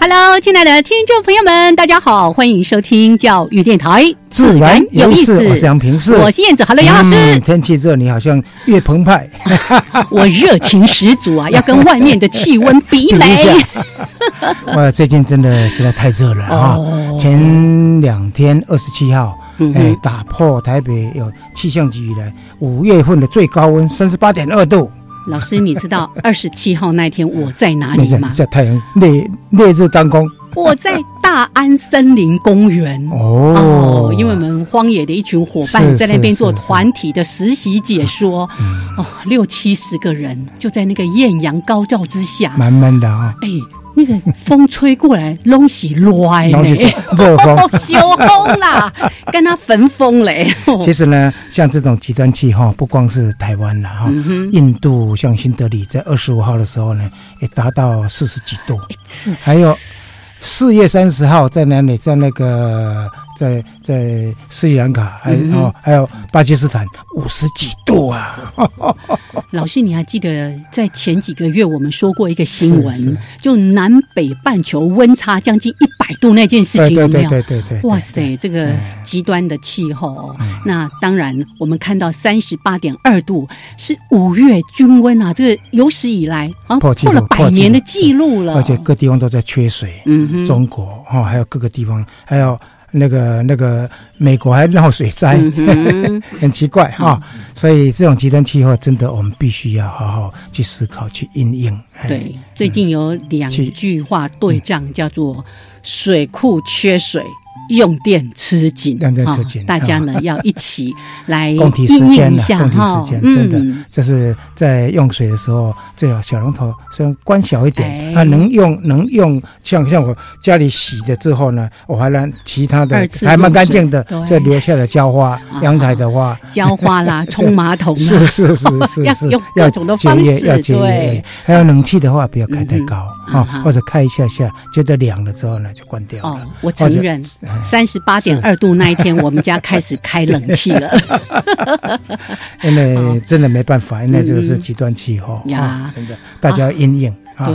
Hello，亲爱的听众朋友们，大家好，欢迎收听教育电台，自然有意思。我是杨平是，我是燕子。Hello，杨老师。嗯，天气热，你好像越澎湃。我热情十足啊，要跟外面的气温比美。哇，最近真的实在太热了啊！前两天二十七号，哎，打破台北有气象局以来五月份的最高温三十八点二度。老师，你知道二十七号那天我在哪里吗？在太阳烈烈日当空。我在大安森林公园哦，因为我们荒野的一群伙伴在那边做团体的实习解说哦，六七十个人就在那个艳阳高照之下，慢慢的啊，哎。那个风吹过来，拢是乱嘞，热风，修风啦，跟他焚风嘞。其实呢，像这种极端气候，不光是台湾了哈，印度像新德里在二十五号的时候呢，也达到四十几度，还有四月三十号在哪里，在那个。在在斯里兰卡，还哦还有巴基斯坦五十几度啊！老师，你还记得在前几个月我们说过一个新闻，就南北半球温差将近一百度那件事情有没有？对对对对！哇塞，这个极端的气候，那当然我们看到三十八点二度是五月均温啊，这个有史以来啊破了百年的记录了，而且各地方都在缺水。嗯哼，中国哈还有各个地方还有。那个那个美国还闹水灾，很奇怪哈，所以这种极端气候真的我们必须要好好去思考去应应。对，最近有两句话对仗，叫做“水库缺水”。用电吃紧，用电吃紧，大家呢要一起来 共体时间了，共体时间，真的，就是在用水的时候，最好小龙头虽然关小一点，它能用能用，像像我家里洗的之后呢，我还让其他的还蛮干净的，再留下来浇花，阳台的话浇花啦，冲马桶，是是是是，要用各种的方式，要节约，还有冷气的话不要开太高啊，或者开一下下，觉得凉了之后呢就关掉了。我承认。三十八点二度那一天，我们家开始开冷气了。因为真的没办法，因为这个是极端气候呀，真的大家要应应。对，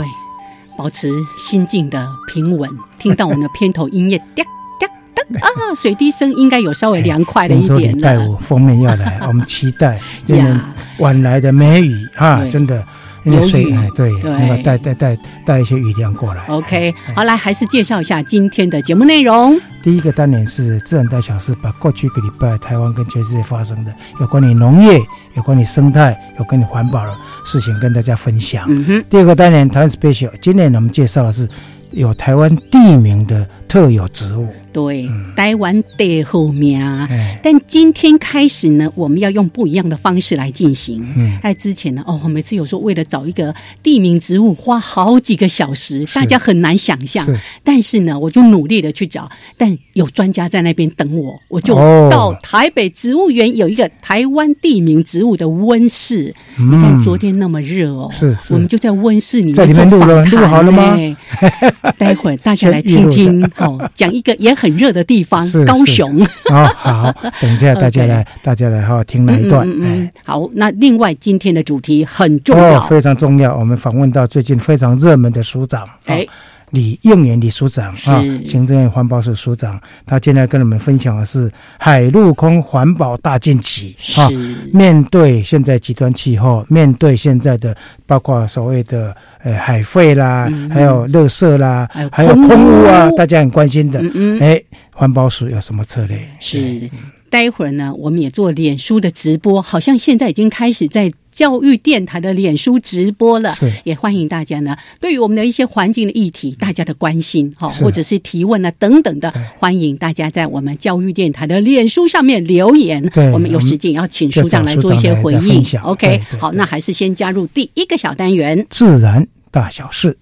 保持心境的平稳。听到我们的片头音乐，哒哒哒啊，水滴声应该有稍微凉快了一点了。礼拜五封面要来，我们期待今年晚来的梅雨啊，真的。有雨，对，那个带带带带一些雨量过来。OK，好，来还是介绍一下今天的节目内容。第一个单元是自然大小事，把过去一个礼拜台湾跟全世界发生的有关于农业、有关于生态、有关于环保的事情跟大家分享。嗯哼。第二个单元台湾 special，今年我们介绍的是有台湾地名的特有植物。对，台湾的后面啊，但今天开始呢，我们要用不一样的方式来进行。嗯。在之前呢，哦，每次有时候为了找一个地名植物，花好几个小时，大家很难想象。但是呢，我就努力的去找，但有专家在那边等我，我就到台北植物园有一个台湾地名植物的温室。你看昨天那么热哦，是，我们就在温室里面在里面录了，录好了吗？待会儿大家来听听，好，讲一个也很。热的地方，高雄。哦，好，等一下大家来，大家来哈听那一段。嗯，好，那另外今天的主题很重要，非常重要。我们访问到最近非常热门的署长，哎。李应元李署长啊，行政院环保署署长，他今天跟我们分享的是海陆空环保大进击啊。面对现在极端气候，面对现在的包括所谓的呃海废啦，还有垃圾啦，还有空污啊，大家很关心的。哎，环保署有什么策略？是。待会儿呢，我们也做脸书的直播，好像现在已经开始在。教育电台的脸书直播了，也欢迎大家呢。对于我们的一些环境的议题，大家的关心哈，或者是提问啊等等的，欢迎大家在我们教育电台的脸书上面留言。我们有时间要请署长来做一些回应。OK，好，那还是先加入第一个小单元——自然大小事。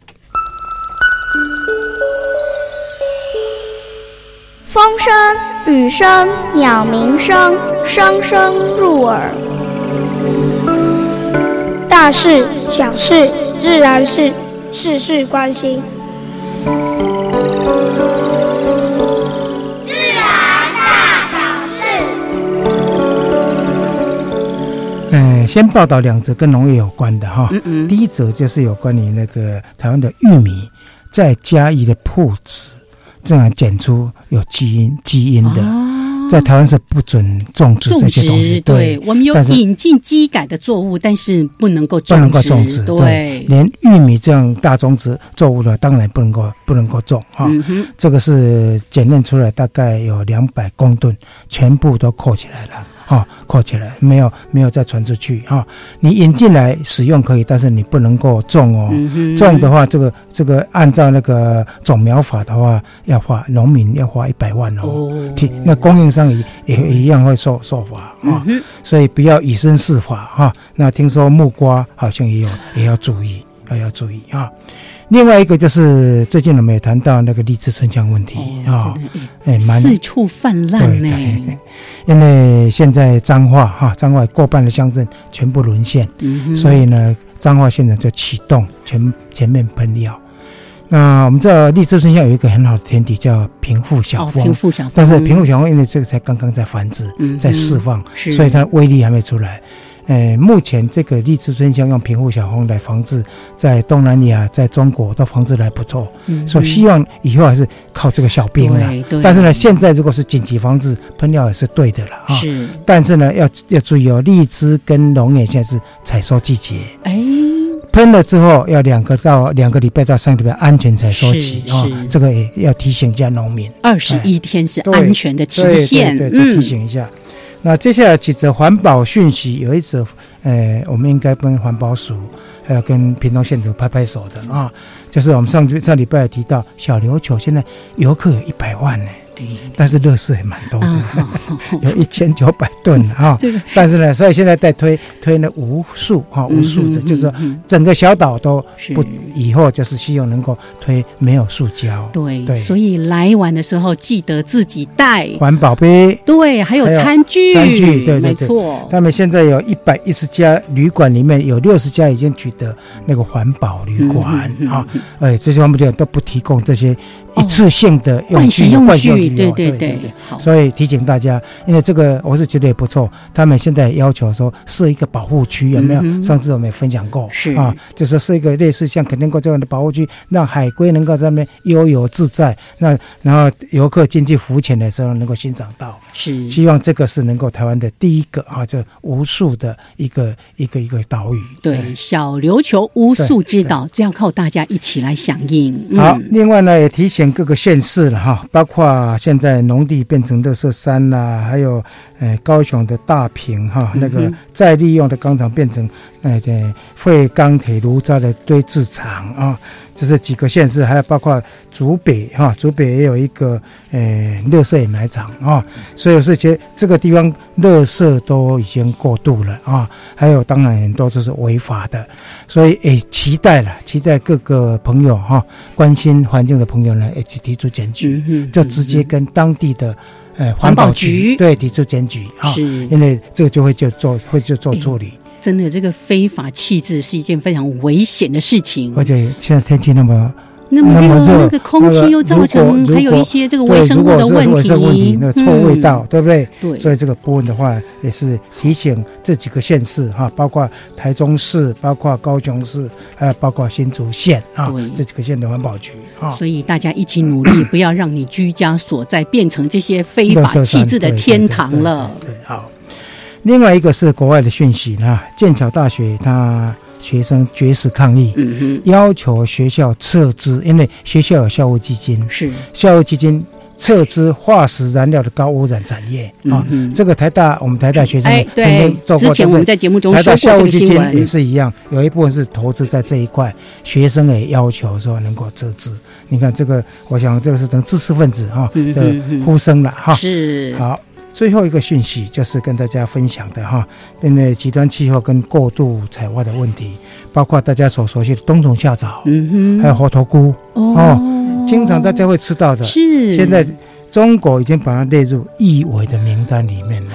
风声、雨声、鸟鸣声，声声入耳。大事小事自然是事事关心。自然大小事。嗯，先报道两则跟农业有关的哈。嗯嗯。第一则就是有关于那个台湾的玉米在嘉义的铺子，这样检出有基因基因的。在台湾是不准种植这些东西，对，我们有引进机改的作物，但是不能够不能够种植，对，连玉米这样大种植作物的，当然不能够不能够种啊。这个是检验出来，大概有两百公吨，全部都扣起来了。啊，扣起来没有没有再传出去啊！你引进来使用可以，但是你不能够种哦。种的话，这个这个按照那个种苗法的话，要花农民要花一百万哦。那供应商也也一样会受受罚啊。所以不要以身试法哈。那听说木瓜好像也有也要注意，也要注意啊。另外一个就是最近我们也谈到那个荔枝春香问题啊，哎，四处泛滥呢。因为现在彰化哈，彰化过半的乡镇全部沦陷，所以呢，彰化现在就启动全全面喷药。那我们知道荔枝春香有一个很好的天敌叫平腹小蜂，平腹小蜂，但是平腹小蜂因为这个才刚刚在繁殖，在释放，所以它威力还没出来。呃，目前这个荔枝春香用平户小蜂来防治，在东南亚、在中国都防治的还不错，所以希望以后还是靠这个小兵了。但是呢，现在如果是紧急防治，喷药也是对的了啊。是。但是呢，要要注意哦，荔枝跟龙眼现在是采收季节。哎。喷了之后要两个到两个礼拜到三个礼拜安全才收起啊，这个也要提醒一下农民。二十一天是安全的期限，对，提醒一下。那接下来几则环保讯息，有一则，呃，我们应该跟环保署，还有跟屏东县府拍拍手的啊，就是我们上上礼拜也提到小琉球现在游客有一百万呢。但是乐事也蛮多的，有一千九百吨 哈。但是呢，所以现在在推推那无数哈无数的，就是说整个小岛都不以后就是希望能够推没有塑胶。对对，所以来玩的时候记得自己带环保杯。对，还有餐具。餐具对对对。没错。他们现在有一百一十家旅馆，里面有六十家已经取得那个环保旅馆啊。哎，这些环保旅馆都不提供这些。一次性的用具，用具，对对对对，所以提醒大家，因为这个我是觉得也不错。他们现在要求说设一个保护区，有没有？上次我们也分享过，是啊，就是设一个类似像肯定国这样的保护区，让海龟能够在那边悠游自在。那然后游客进去浮潜的时候能够欣赏到，是希望这个是能够台湾的第一个啊，这无数的一个一个一个岛屿。对，小琉球无数之岛，这样靠大家一起来响应。好，另外呢也提醒。各个县市了哈，包括现在农地变成乐色山啦，还有呃高雄的大坪哈，那个再利用的钢厂变成那个废钢铁炉渣的堆置场啊。这是几个县市，还有包括竹北哈，竹北也有一个呃乐色掩埋场啊，所以是觉这个地方乐色都已经过度了啊，还有当然很多都是违法的，所以诶期待了，期待各个朋友哈，关心环境的朋友呢，一起提出检举，就直接跟当地的呃环保局对提出检举啊，因为这个就会就做会就做处理。真的，这个非法弃置是一件非常危险的事情。而且现在天气那么那么热，那个空气又造成还有一些这个微生物的问题，问题那个臭味道，对不对？对。所以这个波纹的话，也是提醒这几个县市哈，包括台中市、包括高雄市，还有包括新竹县啊，这几个县的环保局啊。所以大家一起努力，不要让你居家所在变成这些非法弃置的天堂了。对，好。另外一个是国外的讯息啊，剑桥大学他学生绝食抗议，要求学校撤资，因为学校有校务基金，是校务基金撤资化石燃料的高污染产业啊。这个台大我们台大学生曾经做过，之前我们在节目中说过这个新闻，也是一样，有一部分是投资在这一块，学生也要求说能够撤资。你看这个，我想这个是等知识分子哈的呼声了哈。是好。最后一个讯息就是跟大家分享的哈，因为极端气候跟过度采挖的问题，包括大家所熟悉的冬虫夏草，嗯哼，还有猴头菇哦，经常大家会吃到的。是，现在中国已经把它列入易危的名单里面了，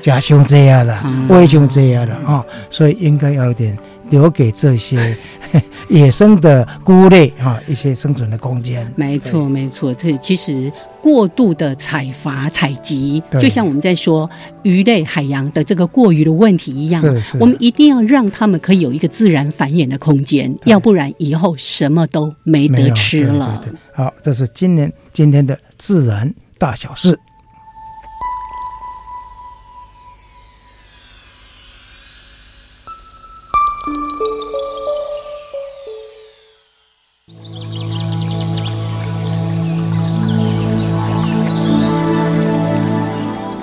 假熊这样了，危熊这样了啊，所以应该要有点。留给这些 野生的菇类啊一些生存的空间。没错，没错。这其实过度的采伐采集，就像我们在说鱼类海洋的这个过于的问题一样。我们一定要让他们可以有一个自然繁衍的空间，要不然以后什么都没得吃了。好，这是今年今天的自然大小事。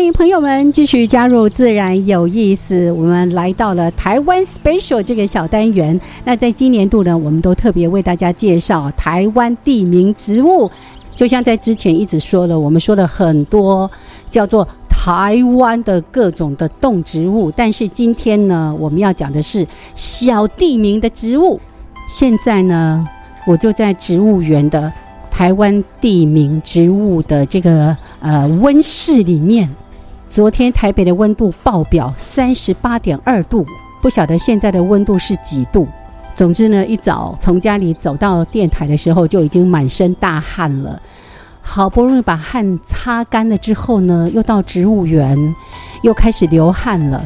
欢迎朋友们继续加入自然有意思。我们来到了台湾 Special 这个小单元。那在今年度呢，我们都特别为大家介绍台湾地名植物。就像在之前一直说了，我们说了很多叫做台湾的各种的动植物。但是今天呢，我们要讲的是小地名的植物。现在呢，我就在植物园的台湾地名植物的这个呃温室里面。昨天台北的温度爆表三十八点二度，不晓得现在的温度是几度。总之呢，一早从家里走到电台的时候，就已经满身大汗了。好不容易把汗擦干了之后呢，又到植物园，又开始流汗了。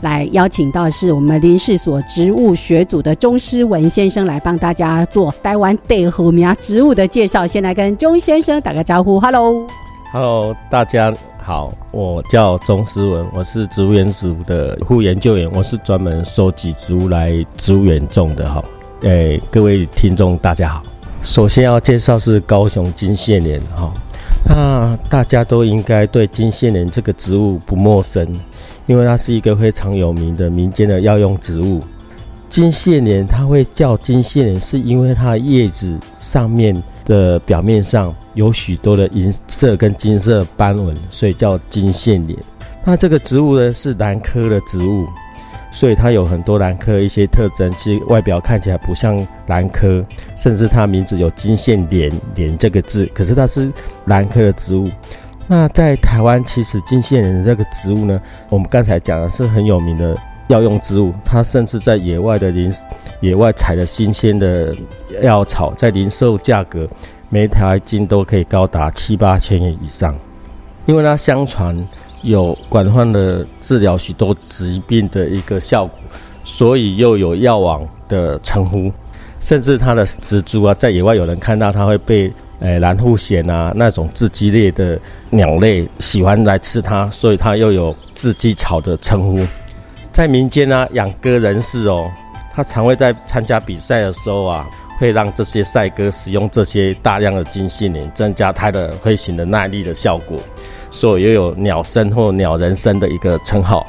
来邀请到是我们林氏所植物学组的钟思文先生来帮大家做台湾地和苗植物的介绍。先来跟钟先生打个招呼，Hello，Hello，大家。好，我叫钟思文，我是植物园组的副研究员，我是专门收集植物来植物园种的哈。诶，各位听众大家好，首先要介绍是高雄金线莲哈，那大家都应该对金线莲这个植物不陌生，因为它是一个非常有名的民间的药用植物。金线莲它会叫金线莲，是因为它的叶子上面。的表面上有许多的银色跟金色斑纹，所以叫金线莲。那这个植物呢是兰科的植物，所以它有很多兰科一些特征，其实外表看起来不像兰科，甚至它名字有金线莲莲这个字，可是它是兰科的植物。那在台湾，其实金线莲这个植物呢，我们刚才讲的是很有名的。药用植物，它甚至在野外的林野外采的新鲜的药草，在零售价格每条斤都可以高达七八千元以上。因为它相传有广泛的治疗许多疾病的一个效果，所以又有药王的称呼。甚至它的植株啊，在野外有人看到它会被诶蓝腹鹇啊那种雉鸡类的鸟类喜欢来吃它，所以它又有雉鸡草的称呼。在民间呢，养鸽人士哦，他常会在参加比赛的时候啊，会让这些赛鸽使用这些大量的金线莲，增加它的飞行的耐力的效果，所以又有鸟身或鸟人身的一个称号。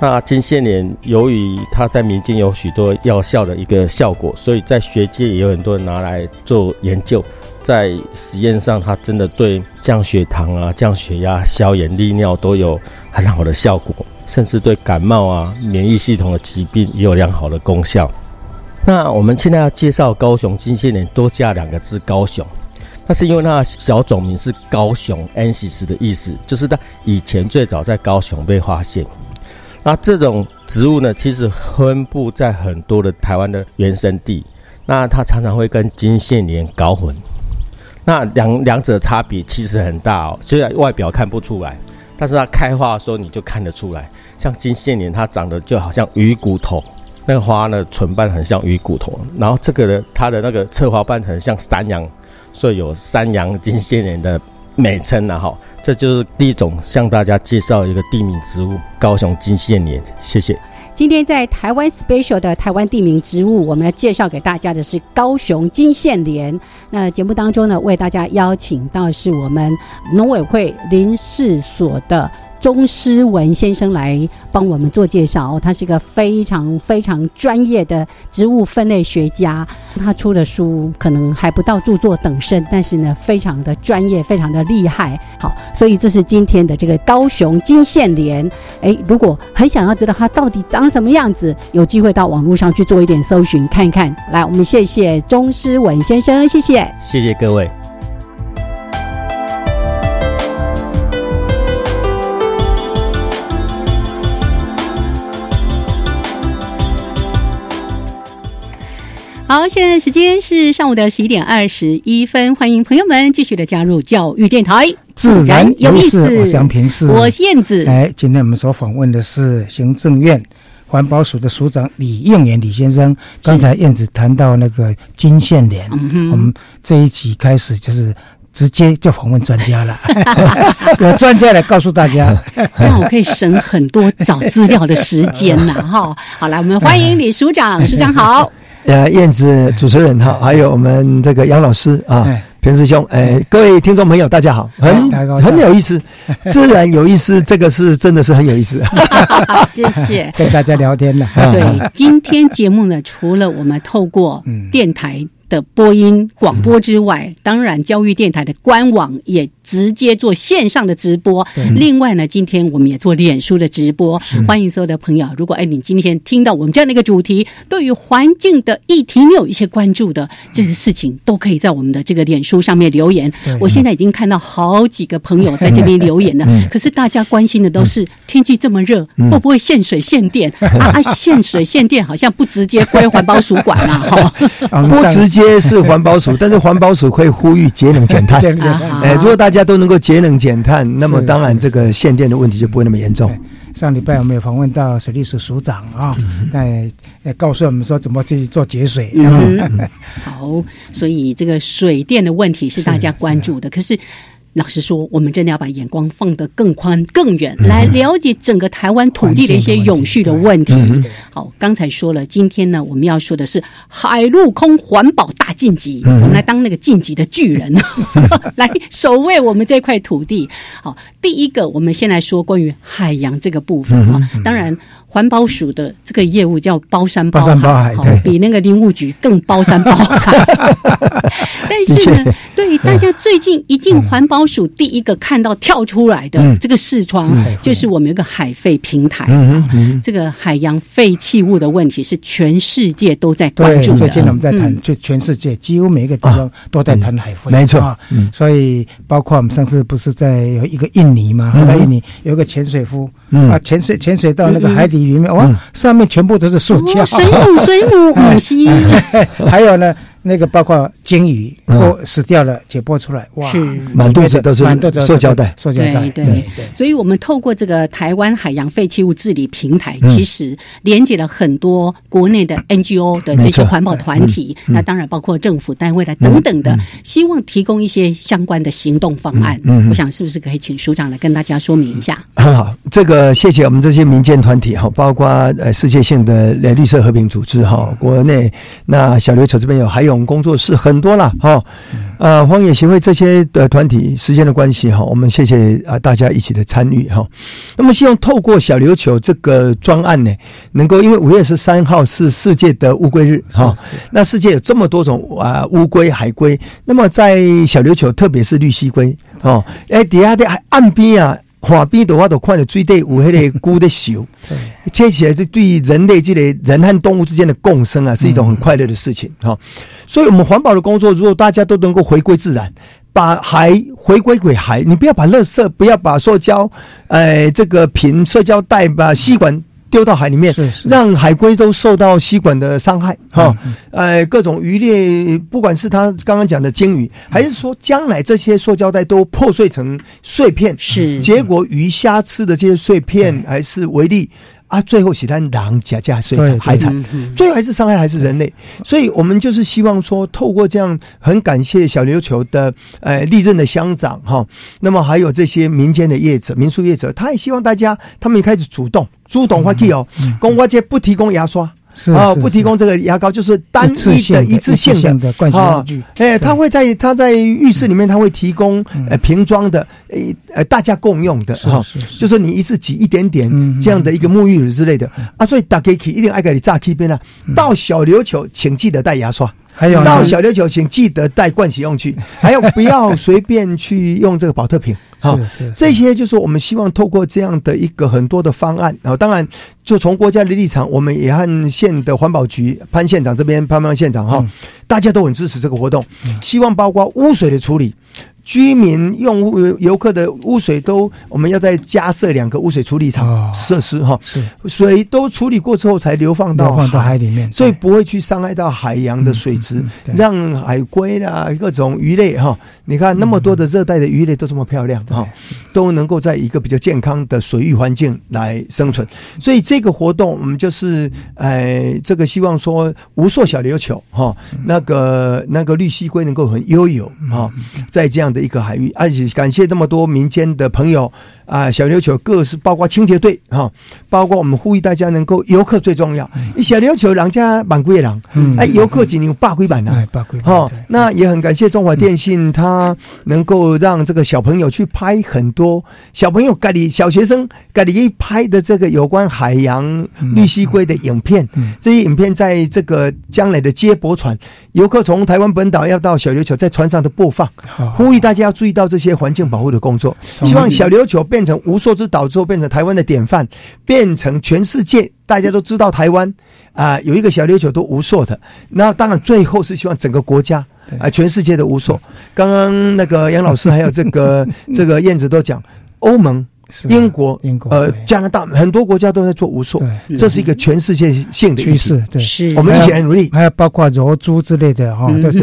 那金线莲由于它在民间有许多药效的一个效果，所以在学界也有很多人拿来做研究，在实验上它真的对降血糖啊、降血压、消炎利尿都有很好的效果。甚至对感冒啊、免疫系统的疾病也有良好的功效。那我们现在要介绍高雄金线莲，多加两个字“高雄”，那是因为它的小种名是高雄 Ansis 的意思，就是它以前最早在高雄被发现。那这种植物呢，其实分布在很多的台湾的原生地，那它常常会跟金线莲搞混。那两两者差别其实很大哦，虽然外表看不出来。但是它开花的时候你就看得出来，像金线莲，它长得就好像鱼骨头，那个花呢唇瓣很像鱼骨头，然后这个呢它的那个侧花瓣很像山羊，所以有山羊金线莲的美称了哈。这就是第一种向大家介绍一个地名植物——高雄金线莲。谢谢。今天在台湾 special 的台湾地名植物，我们要介绍给大家的是高雄金线莲。那节目当中呢，为大家邀请到是我们农委会林试所的。钟诗文先生来帮我们做介绍，他是一个非常非常专业的植物分类学家。他出的书可能还不到著作等身，但是呢，非常的专业，非常的厉害。好，所以这是今天的这个高雄金线莲。哎，如果很想要知道它到底长什么样子，有机会到网络上去做一点搜寻看一看。来，我们谢谢钟诗文先生，谢谢，谢谢各位。好，现在时间是上午的十一点二十一分，欢迎朋友们继续的加入教育电台，自然有意思。我想平是，我是燕子。哎，今天我们所访问的是行政院环保署的署长李应元李先生。刚才燕子谈到那个金线莲，我们这一集开始就是直接就访问专家了，有专家来告诉大家，这样我可以省很多找资料的时间呐。哈，好来，我们欢迎李署长，署长好。呃，燕子主持人哈，还有我们这个杨老师啊，平师兄，哎，各位听众朋友，大家好，很很有意思，自然有意思，这个是真的是很有意思，谢谢，跟大家聊天了。对，今天节目呢，除了我们透过电台的播音广播之外，当然教育电台的官网也。直接做线上的直播，另外呢，今天我们也做脸书的直播，欢迎所有的朋友。如果哎，你今天听到我们这样的一个主题，对于环境的议题你有一些关注的这些事情，都可以在我们的这个脸书上面留言。我现在已经看到好几个朋友在这边留言了，可是大家关心的都是天气这么热，会不会限水限电啊啊？限水限电好像不直接归环保署管啊 哈，不直接是环保署，但是环保署会呼吁节能减碳。哎，如果大家。都能够节能减碳，那么当然这个限电的问题就不会那么严重。上礼拜我们有访问到水利署署长啊，在告诉我们说怎么去做节水。好，所以这个水电的问题是大家关注的，可是。老实说，我们真的要把眼光放得更宽、更远，来了解整个台湾土地的一些永续的问题。好，刚才说了，今天呢，我们要说的是海陆空环保大晋级，我们来当那个晋级的巨人，来守卫我们这块土地。好，第一个，我们先来说关于海洋这个部分啊，当然。环保署的这个业务叫包山包海，比那个林务局更包山包海。但是呢，对大家最近一进环保署，第一个看到跳出来的这个视窗，就是我们有个海废平台。这个海洋废弃物的问题是全世界都在关注的。最近我们在谈，就全世界几乎每一个地方都在谈海废。没错，所以包括我们上次不是在有一个印尼吗？在印尼有个潜水夫啊，潜水潜水到那个海底。里面哇，上面全部都是塑胶，水母水母 母蜥，还有呢。那个包括鲸鱼或死掉了解剖出来，哇，满肚子都是塑胶袋，塑胶袋。对对对。所以我们透过这个台湾海洋废弃物治理平台，其实连接了很多国内的 NGO 的这些环保团体，那当然包括政府单位的等等的，希望提供一些相关的行动方案。嗯，我想是不是可以请署长来跟大家说明一下？很好，这个谢谢我们这些民间团体哈，包括呃世界性的绿色和平组织哈，国内那小刘球这边有还有。工作室很多了哈，呃，荒野协会这些的团体，时间的关系哈，我们谢谢啊大家一起的参与哈。那么希望透过小琉球这个专案呢，能够因为五月十三号是世界的乌龟日哈，那世界有这么多种啊乌龟海龟，那么在小琉球，特别是绿蜥龟哦，哎底下的岸边啊。海边的话，都看到水底有迄个龟的手，接起来是对人类这类人和动物之间的共生啊，是一种很快乐的事情哈。所以，我们环保的工作，如果大家都能够回归自然，把海回归给海，你不要把垃圾，不要把塑胶，哎，这个瓶、塑胶袋、把吸管丢到海里面，让海龟都受到吸管的伤害哈。呃，各种鱼类，不管是他刚刚讲的鲸鱼，还是说将来这些塑胶袋都破碎成碎片，是结果鱼虾吃的这些碎片还是为例。啊，最后是他狼加加水产海产，最后还是伤害还是人类，所以我们就是希望说，透过这样，很感谢小琉球的呃历任的乡长哈，那么还有这些民间的业者、民宿业者，他也希望大家他们也开始主动主动发起哦，公花街不提供牙刷。啊，不提供这个牙膏，就是单一的一次性的灌洗用具。哎，他会在他在浴室里面，他会提供呃瓶装的，呃呃大家共用的哈，就是你一次挤一点点这样的一个沐浴乳之类的啊。所以大家可以一定爱给你炸 K 边啊，到小琉球请记得带牙刷。还有到小琉球，请记得带盥洗用具，还有不要随便去用这个保特瓶。好，是这些就是我们希望透过这样的一个很多的方案。然后，当然就从国家的立场，我们也和县的环保局潘县长这边潘潘县长哈，大家都很支持这个活动，希望包括污水的处理。居民用户、游客的污水都，我们要再加设两个污水处理厂设施哈，水都处理过之后才流放到海里面，所以不会去伤害到海洋的水质，让海龟啦各种鱼类哈，你看那么多的热带的鱼类都这么漂亮哈，都能够在一个比较健康的水域环境来生存，所以这个活动我们就是呃，这个希望说无数小琉球哈，那个那个绿蜥龟能够很悠游哈，在这样。的一个海域，而且感谢这么多民间的朋友啊，小琉球各是包括清洁队哈，包括我们呼吁大家能够游客最重要。小琉球人家满贵人，哎，游客只能八龟板呢，八龟哈。那也很感谢中华电信，它能够让这个小朋友去拍很多小朋友咖喱小学生咖喱拍的这个有关海洋绿蜥龟的影片。这些影片在这个将来的接驳船，游客从台湾本岛要到小琉球，在船上的播放，呼吁。大家要注意到这些环境保护的工作，希望小琉球变成无数之岛之后，变成台湾的典范，变成全世界大家都知道台湾啊有一个小琉球都无数的。那当然最后是希望整个国家啊全世界的无所。刚刚那个杨老师还有这个 这个燕子都讲欧盟。英国、英国、呃，加拿大很多国家都在做无数，这是一个全世界性的趋势。对，是，我们一起来努力。还有包括柔珠之类的哈，都是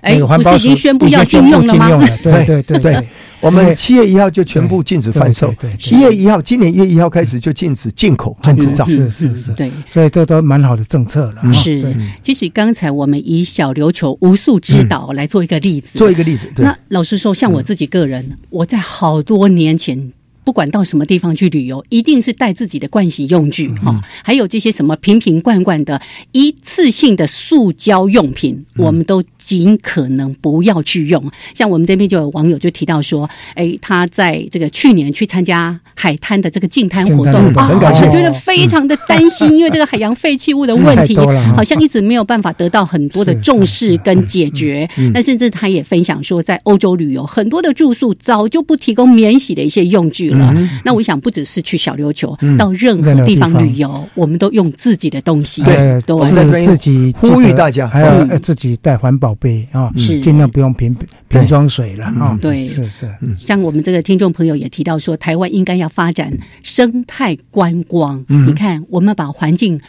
哎，不是已经宣布要禁用了吗？对对对对，我们七月一号就全部禁止贩售，一月一号，今年一月一号开始就禁止进口和制造。是是是，对，所以这都蛮好的政策了。是，其实刚才我们以小琉球无数之岛来做一个例子，做一个例子。那老实说，像我自己个人，我在好多年前。不管到什么地方去旅游，一定是带自己的盥洗用具哈，还有这些什么瓶瓶罐罐的一次性的塑胶用品，我们都尽可能不要去用。像我们这边就有网友就提到说，哎，他在这个去年去参加海滩的这个净滩活动啊，我觉得非常的担心，因为这个海洋废弃物的 问题好像一直没有办法得到很多的重视跟解决。那甚至他也分享说，在欧洲旅游，很多的住宿早就不提供免洗的一些用具了。那我想，不只是去小琉球，到任何地方旅游，我们都用自己的东西。对，都是自己呼吁大家，还要自己带环保杯啊，是尽量不用瓶瓶装水了啊。对，是是。像我们这个听众朋友也提到说，台湾应该要发展生态观光。你看，我们把环境。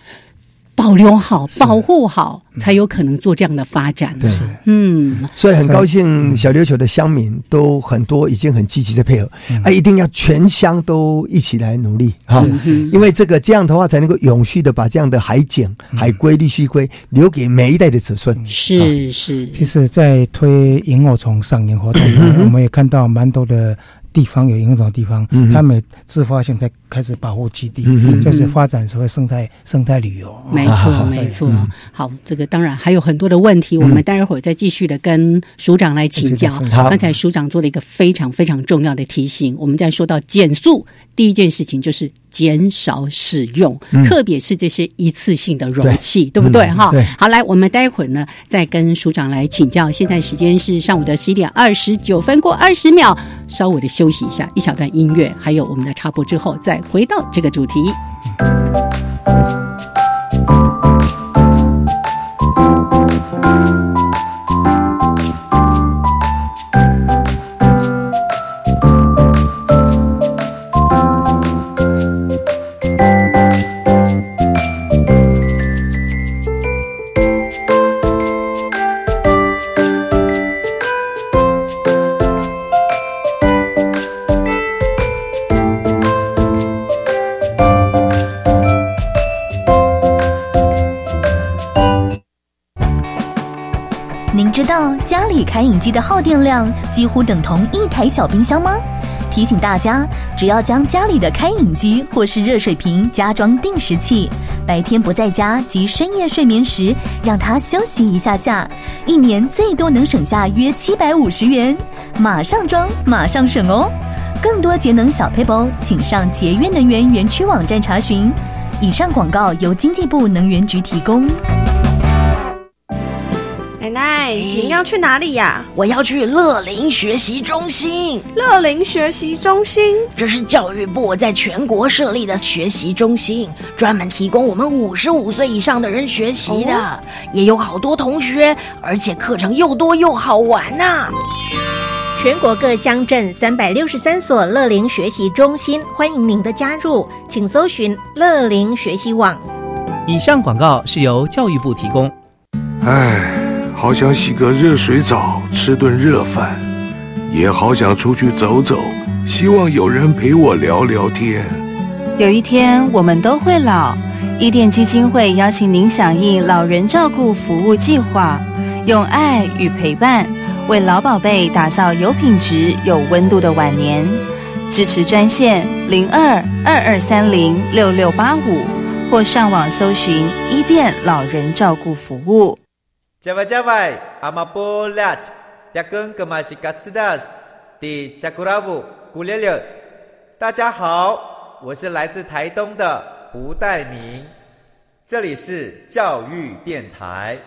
保留好，保护好，才有可能做这样的发展。对，嗯，所以很高兴小琉球的乡民都很多，已经很积极的配合。啊，一定要全乡都一起来努力哈，因为这个这样的话，才能够永续的把这样的海景、海龟、绿须龟留给每一代的子孙。是是，其实，在推萤火虫赏萤活动，我们也看到蛮多的。地方有影响的地方，他们自发性在开始保护基地，就是发展所谓生态生态旅游。没错，没错。好，这个当然还有很多的问题，我们待会儿再继续的跟署长来请教。刚才署长做了一个非常非常重要的提醒，我们在说到减速，第一件事情就是减少使用，特别是这些一次性的容器，对不对？哈，好，来，我们待会儿呢再跟署长来请教。现在时间是上午的十一点二十九分过二十秒，稍微的休息一下，一小段音乐，还有我们的插播之后，再回到这个主题。道开饮机的耗电量几乎等同一台小冰箱吗？提醒大家，只要将家里的开饮机或是热水瓶加装定时器，白天不在家及深夜睡眠时，让它休息一下下，一年最多能省下约七百五十元。马上装，马上省哦！更多节能小配包，请上节约能源园区网站查询。以上广告由经济部能源局提供。奶奶，您要去哪里呀？我要去乐龄学习中心。乐龄学习中心，这是教育部在全国设立的学习中心，专门提供我们五十五岁以上的人学习的，也有好多同学，而且课程又多又好玩呐。全国各乡镇三百六十三所乐龄学习中心，欢迎您的加入，请搜寻乐龄学习网。以上广告是由教育部提供。唉。好想洗个热水澡，吃顿热饭，也好想出去走走，希望有人陪我聊聊天。有一天我们都会老，伊甸基金会邀请您响应老人照顾服务计划，用爱与陪伴为老宝贝打造有品质、有温度的晚年。支持专线零二二二三零六六八五，或上网搜寻伊甸老人照顾服务。加外加外，阿玛波拉，扎根格玛西卡斯达斯，的加古拉布古列列。大家好，我是来自台东的胡代明，这里是教育电台。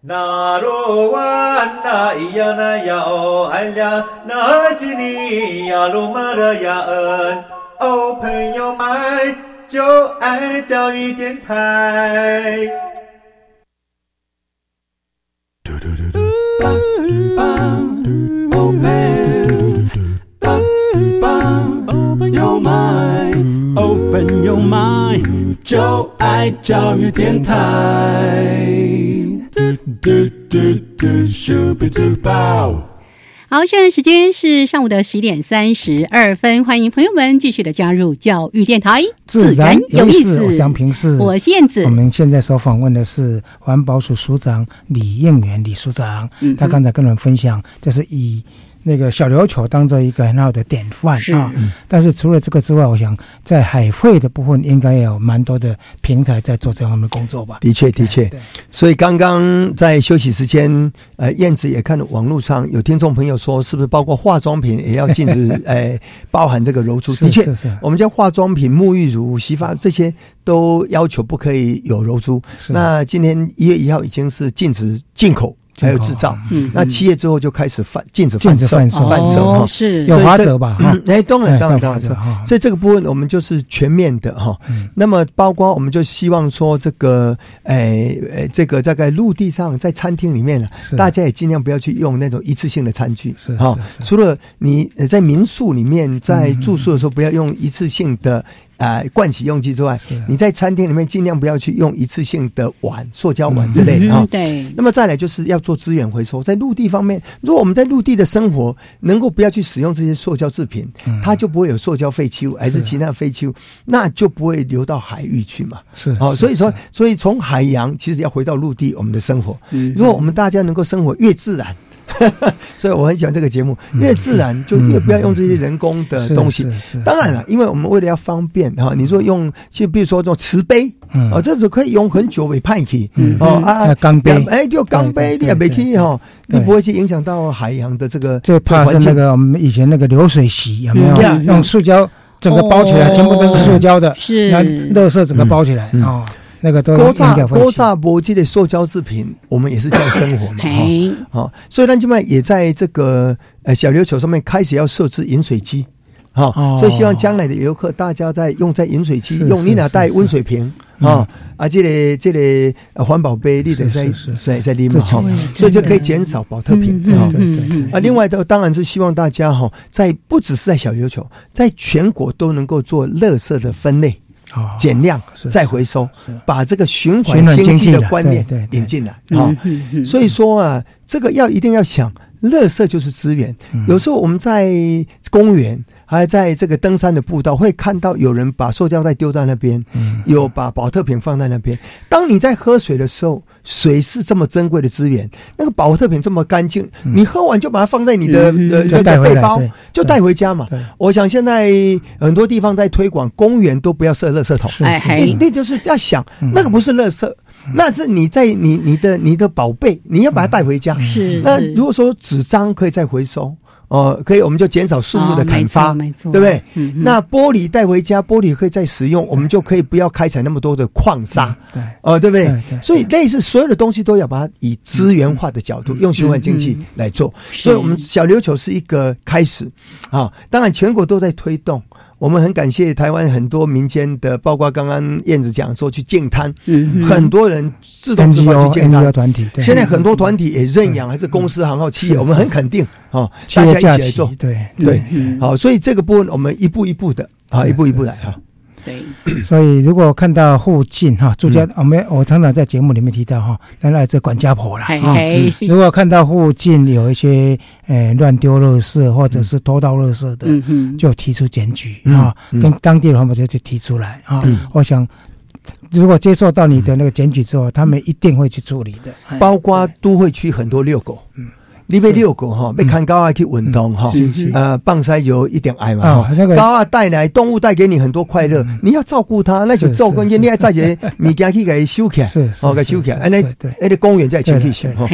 那罗哇那咿呀那呀哦哎呀，那是你呀鲁玛的呀恩，哦朋友们就爱教育电台。Open your mind, open your mind，就爱教育电台。好，现在时间是上午的十点三十二分，欢迎朋友们继续的加入教育电台，自然有意思。我想平是，我是燕子。我们现在所访问的是环保署署长李应元李署长，他刚才跟我们分享，就是以。那个小琉球当做一个很好的典范啊，但是除了这个之外，我想在海会的部分应该有蛮多的平台在做这方面的工作吧。的确，的确。所以刚刚在休息时间，呃，燕子也看到网络上有听众朋友说，是不是包括化妆品也要禁止？哎，包含这个柔珠？的确，是是。我们家化妆品、沐浴乳、洗发这些都要求不可以有柔珠。那今天一月一号已经是禁止进口。还有制造，那七月之后就开始贩禁止贩售，贩售。贩售哈，是。有花折吧？哎，当然当然当然，所以这个部分我们就是全面的哈。那么包括我们就希望说这个，哎哎，这个在陆地上，在餐厅里面大家也尽量不要去用那种一次性的餐具，是哈。除了你在民宿里面在住宿的时候，不要用一次性的。啊，盥洗用具之外，你在餐厅里面尽量不要去用一次性的碗、塑胶碗之类的啊。对。那么再来就是要做资源回收，在陆地方面，如果我们在陆地的生活能够不要去使用这些塑胶制品，它就不会有塑胶废弃物，还是其他废弃物，那就不会流到海域去嘛。是。哦，所以说，所以从海洋其实要回到陆地，我们的生活。如果我们大家能够生活越自然。所以我很喜欢这个节目，越自然就越不要用这些人工的东西。当然了，因为我们为了要方便哈，你说用就比如说这种瓷杯，哦，这种可以用很久未派去哦啊，钢杯，哎，就钢杯你也没去哈，你不会去影响到海洋的这个。最怕是那个我们以前那个流水席有没有？用塑胶整个包起来，全部都是塑胶的，是。那垃圾整个包起来啊。那个都高炸高炸搏击的塑胶制品，我们也是这样生活嘛，哈，好，所以呢，就嘛也在这个呃小琉球上面开始要设置饮水机，哈，所以希望将来的游客大家在用在饮水机用，你哪带温水瓶啊，啊，这类这类环保杯，你得在在在里面哈，所以就可以减少保特瓶啊，啊，另外的当然是希望大家哈，在不只是在小琉球，在全国都能够做垃圾的分类。减量再回收，把这个循环经济的观念引进来啊。所以说啊，这个要一定要想，垃圾就是资源。有时候我们在公园。还在这个登山的步道，会看到有人把塑胶袋丢在那边，有把保特瓶放在那边。当你在喝水的时候，水是这么珍贵的资源，那个保特瓶这么干净，你喝完就把它放在你的呃那个背包，就带回家嘛。我想现在很多地方在推广，公园都不要设垃圾桶，那那就是要想，那个不是垃圾，那是你在你你的你的宝贝，你要把它带回家。是那如果说纸张可以再回收。哦，可以，我们就减少树木的砍伐，没错，对不对？那玻璃带回家，玻璃可以再使用，我们就可以不要开采那么多的矿砂，对，哦，对不对？所以类似所有的东西都要把它以资源化的角度，用循环经济来做。所以，我们小琉球是一个开始啊，当然全国都在推动。我们很感谢台湾很多民间的，包括刚刚燕子讲说去净滩，很多人自动自发去净滩团体。现在很多团体也认养，还是公司、行号、企业，我们很肯定哦，大家一起来做，对对，好，所以这个部分我们一步一步的啊，一步一步来哈。对，所以如果看到附近哈住家，我们我常常在节目里面提到哈，那来自管家婆了啊。如果看到附近有一些呃乱丢垃圾或者是偷盗垃圾的，就提出检举啊，跟当地的环保局就提出来啊。我想，如果接受到你的那个检举之后，他们一定会去处理的，包括都会区很多遛狗。你被遛狗哈，被看高啊去运动哈，呃，棒塞有一点矮嘛，高啊带来动物带给你很多快乐，你要照顾它，那就照顾你，你还在些物件去给修起来，哦，给修起来，哎那哎那公园在清理哈。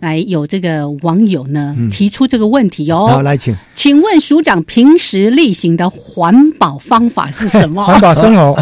来，有这个网友呢提出这个问题哦，好来请，请问署长平时例行的环保方法是什么？环保生活，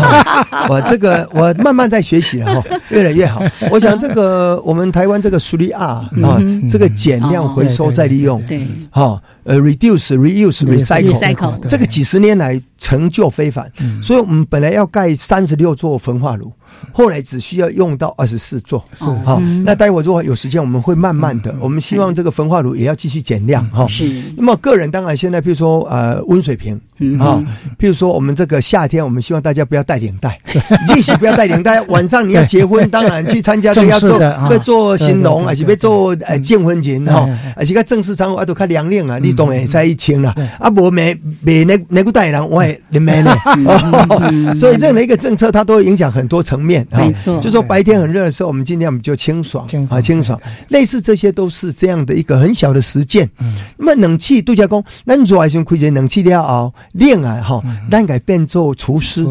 我这个我慢慢在学习了哈，越来越好。我想这个我们台湾这个苏利亚啊，这个减量。回收再利用，对，好，呃，reduce、reuse、recycle，这个几十年来成就非凡，所以我们本来要盖三十六座焚化炉。后来只需要用到二十四座，是好。那待会如果有时间，我们会慢慢的。我们希望这个焚化炉也要继续减量哈。是。那么个人当然现在，比如说呃温水瓶啊，譬如说我们这个夏天，我们希望大家不要带领带，即使不要带领带。晚上你要结婚，当然去参加都要做，要做新郎，还是要做呃结婚人哈，而且个正式场合啊都看凉令啊，你当然在一清了。啊，无没没那那个带人，我也没呢。所以任何一个政策，它都会影响很多层。面没错，就说白天很热的时候，我们尽量就清爽啊，清爽。类似这些都是这样的一个很小的实践。那么冷气度假工，那做还是亏钱，冷气都要熬练啊哈，但改变做厨师，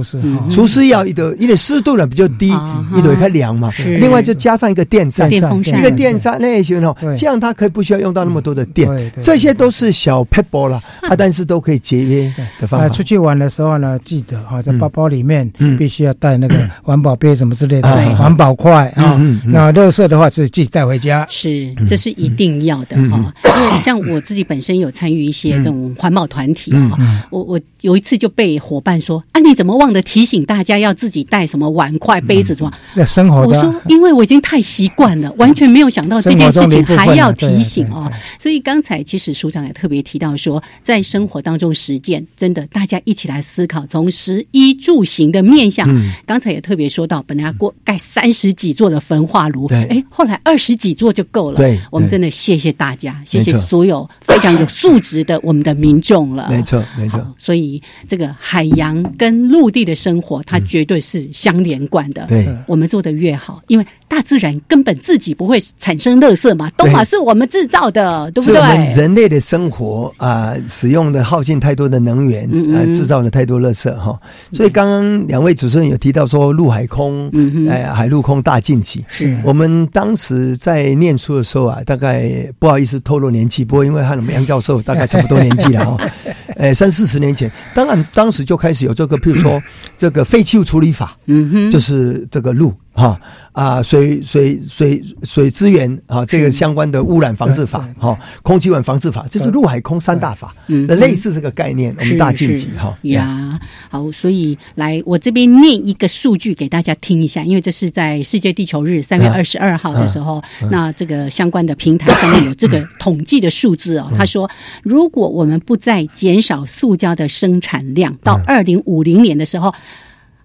厨师要一个因为湿度呢比较低，一度开凉嘛。另外就加上一个电扇，一个电扇那些哦，这样它可以不需要用到那么多的电。这些都是小 pebble 了啊，但是都可以节约的方法。出去玩的时候呢，记得哈，在包包里面必须要带那个环保。杯什么之类的，环保筷啊，那垃圾的话是自己带回家，是，这是一定要的啊。因为像我自己本身有参与一些这种环保团体啊，我我有一次就被伙伴说啊，你怎么忘了提醒大家要自己带什么碗筷、杯子什么？在生活，我说因为我已经太习惯了，完全没有想到这件事情还要提醒啊。所以刚才其实署长也特别提到说，在生活当中实践，真的大家一起来思考，从食衣住行的面向，刚才也特别说到。本来要过盖三十几座的焚化炉，哎，后来二十几座就够了。对，我们真的谢谢大家，谢谢所有非常有素质的我们的民众了。没错，没错。所以这个海洋跟陆地的生活，它绝对是相连贯的。对，我们做的越好，因为大自然根本自己不会产生垃圾嘛，都嘛是我们制造的，对不对？人类的生活啊，使用的耗尽太多的能源，呃，制造了太多垃圾哈。所以刚刚两位主持人有提到说陆海空。空，哎，海陆空大晋级。是我们当时在念书的时候啊，大概不好意思透露年纪，不过因为和我们杨教授大概差不多年纪了哈，哎，三四十年前，当然当时就开始有这个，譬如说 这个废弃物处理法，嗯哼，就是这个路。哈啊，水水水水资源啊，这个相关的污染防治法，哈，空气污染防治法，这是陆海空三大法，嗯，类似这个概念，我们大晋级哈呀。好，所以来我这边念一个数据给大家听一下，因为这是在世界地球日三月二十二号的时候，那这个相关的平台上面有这个统计的数字哦。他说，如果我们不再减少塑胶的生产量，到二零五零年的时候。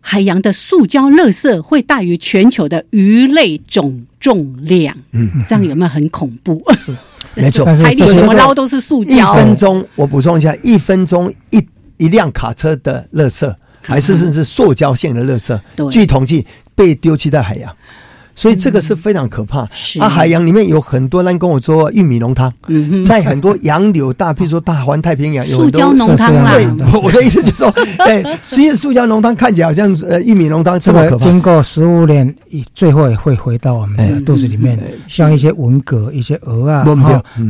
海洋的塑胶垃圾会大于全球的鱼类总重量，嗯，这样有没有很恐怖？是，没错，海里怎么捞都是塑胶。一分钟，我补充一下，一分钟一一辆卡车的垃圾，还是甚至塑胶性的垃圾，据统计被丢弃在海洋。所以这个是非常可怕。啊，海洋里面有很多人跟我说玉米浓汤，在很多洋流大，比如说大环太平洋，有塑胶浓汤啦。对，我的意思就是说，哎，实际塑胶浓汤看起来好像呃玉米浓汤，这个经过食物链，最后也会回到我们的肚子里面。像一些文蛤、一些鹅啊，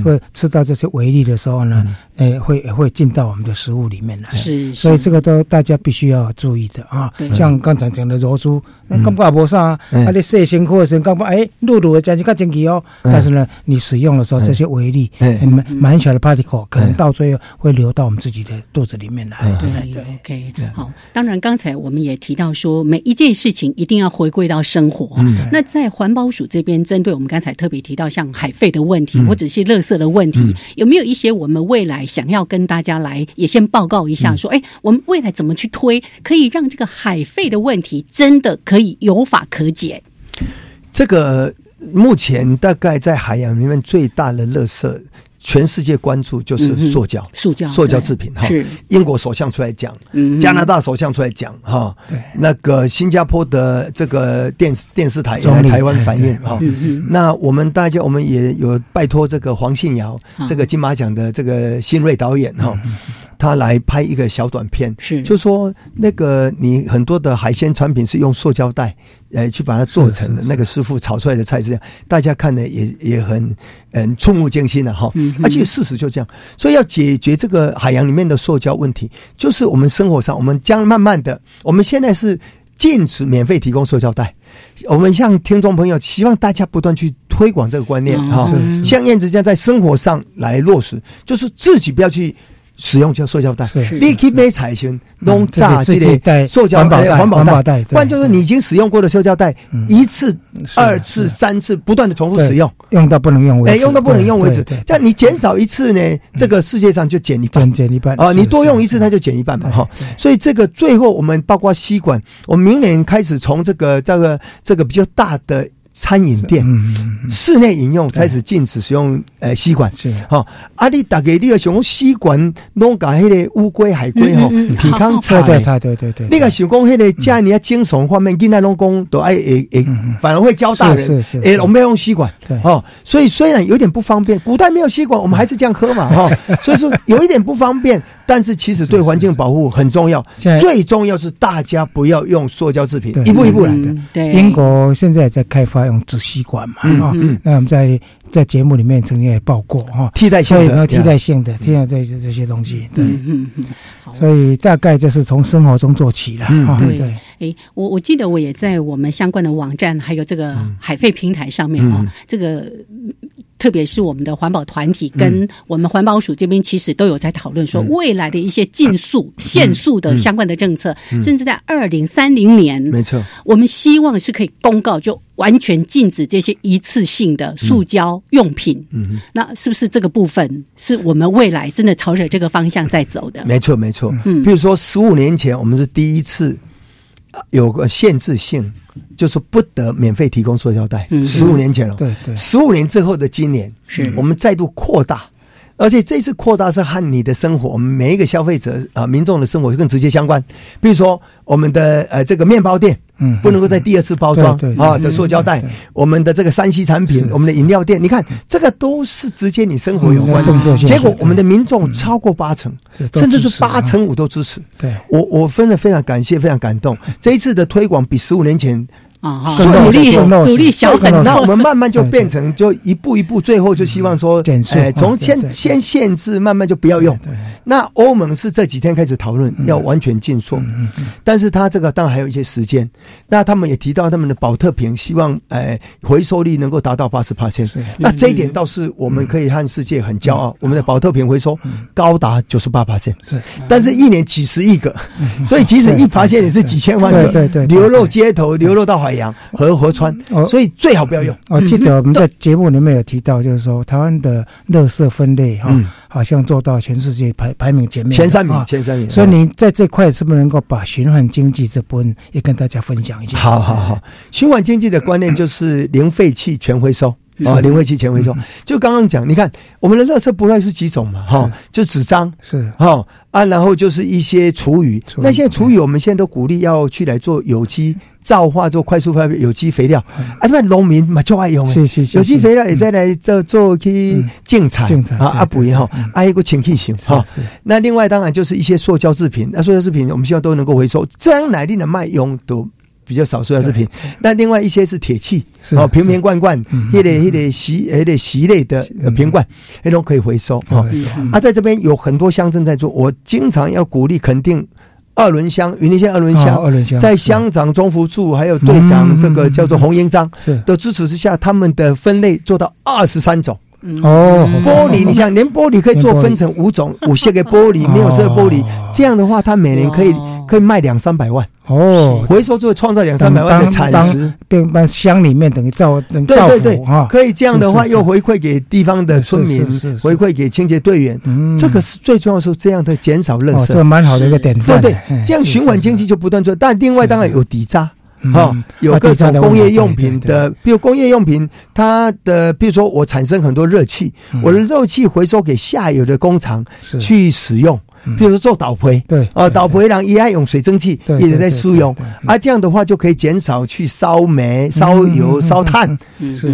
会吃到这些微粒的时候呢，哎，会会进到我们的食物里面来。是，所以这个都大家必须要注意的啊。像刚才讲的柔珠，感觉也无啥，啊，你细辛苦。身刚刚哎，露露的将近较精奇哦，但是呢，你使用的时候，这些微粒，蛮蛮小的 particle，可能到最后会流到我们自己的肚子里面来。对对，OK，好。当然，刚才我们也提到说，每一件事情一定要回归到生活。那在环保署这边，针对我们刚才特别提到像海废的问题，或者是垃圾的问题，有没有一些我们未来想要跟大家来也先报告一下？说，哎，我们未来怎么去推，可以让这个海费的问题真的可以有法可解？这个目前大概在海洋里面最大的垃圾，全世界关注就是塑胶、塑胶、塑胶制品哈。是英国首相出来讲，加拿大首相出来讲哈。对，那个新加坡的这个电视电视台来台湾反映哈。那我们大家我们也有拜托这个黄信尧，这个金马奖的这个新锐导演哈。他来拍一个小短片，是。就说那个你很多的海鲜产品是用塑胶袋，呃，去把它做成的那个师傅炒出来的菜是这样，大家看的也也很嗯触目惊心的哈，而且事实就这样，所以要解决这个海洋里面的塑胶问题，就是我们生活上，我们将慢慢的，我们现在是禁止免费提供塑胶袋，我们向听众朋友希望大家不断去推广这个观念哈，像燕子这样在生活上来落实，就是自己不要去。使用叫塑胶袋，你可以买彩型弄炸这类塑胶袋、环保袋，不然就是你已经使用过的塑胶袋，一次、二次、三次不断的重复使用，用到不能用为止，哎，用到不能用为止。这样你减少一次呢，这个世界上就减一半，减一半啊！你多用一次，它就减一半嘛，哈。所以这个最后我们包括吸管，我们明年开始从这个这个这个比较大的。餐饮店室内饮用开始禁止使用呃吸管。是。哈，啊你大概你要想用吸管弄个迄个乌龟海龟吼，皮康菜对对对对对，你个想讲迄个家你要惊悚方面，囡仔拢讲都爱诶诶，反而会教大人是是诶，我们要用吸管。对。哦，所以虽然有点不方便，古代没有吸管，我们还是这样喝嘛 哈，所以说有一点不方便，但是其实对环境保护很重要，最重要是大家不要用塑胶制品，一步一步来。的。对，英国现在在开发。用纸吸管嘛，啊，那我们在在节目里面曾经也报过哈，替代性的，替代性的，替代这这这些东西，对，嗯嗯，所以大概就是从生活中做起了，对对。哎，我我记得我也在我们相关的网站，还有这个海费平台上面啊，这个。特别是我们的环保团体跟我们环保署这边，其实都有在讨论说未来的一些禁塑、限塑的相关的政策，甚至在二零三零年，没错，我们希望是可以公告，就完全禁止这些一次性的塑胶用品。嗯，那是不是这个部分是我们未来真的朝着这个方向在走的？没错，没错。嗯，比如说十五年前，我们是第一次有个限制性。就是不得免费提供塑胶袋，十五年前了。对对，十五年之后的今年，是我们再度扩大，而且这次扩大是和你的生活，我们每一个消费者啊民众的生活更直接相关。比如说，我们的呃这个面包店，嗯，不能够在第二次包装啊的塑胶袋；我们的这个山西产品，我们的饮料店，你看这个都是直接你生活有关。结果我们的民众超过八成，甚至是八成五都支持。对我我真的非常感谢，非常感动。这一次的推广比十五年前。啊，阻力阻力小很多，那我们慢慢就变成就一步一步，最后就希望说，哎，从先先限制，慢慢就不要用。那欧盟是这几天开始讨论要完全禁塑，但是他这个当然还有一些时间。那他们也提到他们的保特瓶，希望哎回收率能够达到八十八千。那这一点倒是我们可以和世界很骄傲，我们的保特瓶回收高达九十八八千。是，但是一年几十亿个，所以即使一发现也是几千万个，对对，流落街头，流落到海。海洋和河川，所以最好不要用。我记得我们在节目里面有提到，就是说台湾的垃圾分类哈，好像做到全世界排排名前面前三名，前三名。所以你在这块是不是能够把循环经济这部分也跟大家分享一下？好好好，循环经济的观念就是零废弃全回收。啊，零废弃前回收。就刚刚讲，你看我们的垃圾不外是几种嘛，哈，就纸张是哈啊，然后就是一些厨余。那现在厨余我们现在都鼓励要去来做有机造化，做快速发有机肥料。啊，那农民嘛就爱用，有机肥料也在来做做去净产啊啊补也好，啊一个清气型哈。那另外当然就是一些塑胶制品，那塑胶制品我们希望都能够回收，这样奶力的卖用都。比较少塑料制品，那另外一些是铁器，哦，瓶瓶罐罐，一类一类锡一类锡类的瓶罐，那种可以回收啊。啊，在这边有很多乡镇在做，我经常要鼓励肯定二轮乡，云林县二轮乡，在乡长中福处还有队长这个叫做洪英章的支持之下，他们的分类做到二十三种。哦，玻璃，你想连玻璃可以做分成五种，五色的玻璃，没有色玻璃，这样的话，它每年可以可以卖两三百万。哦，回收就会创造两三百万的产值，变把乡里面等于造等对对对。可以这样的话又回馈给地方的村民，回馈给清洁队员，这个是最重要的是这样的减少垃圾，这蛮好的一个点对对，这样循环经济就不断做，但另外当然有底渣。哈，有各种工业用品的，比如工业用品，它的，比如说我产生很多热气，我的热气回收给下游的工厂去使用，比如说做导培，对，啊，导培然一爱用水蒸气，一直在输用，啊，这样的话就可以减少去烧煤、烧油、烧炭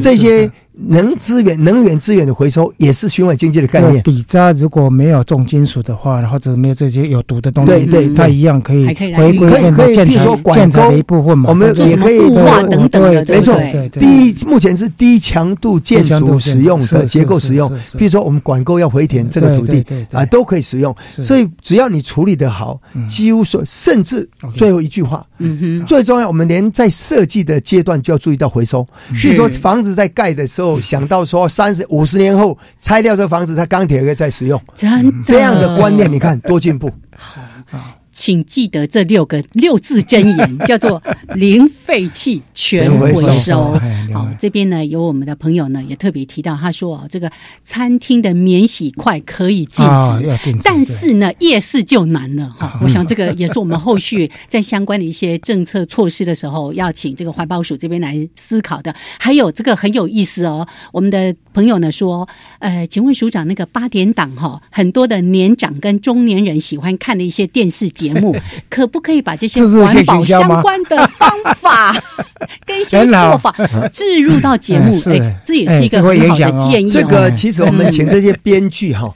这些。能资源能源资源的回收也是循环经济的概念。底渣如果没有重金属的话，或者没有这些有毒的东西，对对，它一样可以回归可以可以，比如说管沟的一部分嘛，我们也可以固化等等的，没错。低目前是低强度建筑使用的结构使用，比如说我们管沟要回填这个土地啊，都可以使用。所以只要你处理得好，几乎所，甚至最后一句话，嗯哼，最重要，我们连在设计的阶段就要注意到回收。比如说房子在盖的时候。想到说三十五十年后拆掉这房子，它钢铁可以再使用，这样的观念，你看多进步。好啊。请记得这六个六字真言，叫做“零废弃全回收”。好，这边呢有我们的朋友呢也特别提到，他说哦，这个餐厅的免洗筷可以禁止，但是呢夜市就难了哈。我想这个也是我们后续在相关的一些政策措施的时候，要请这个环保署这边来思考的。还有这个很有意思哦，我们的朋友呢说，呃，请问署长，那个八点档哈，很多的年长跟中年人喜欢看的一些电视节。节目 可不可以把这些环保相关的方法 跟一些做法置入到节目？哎，这也是一个很好的建议。这个其实我们请这些编剧哈。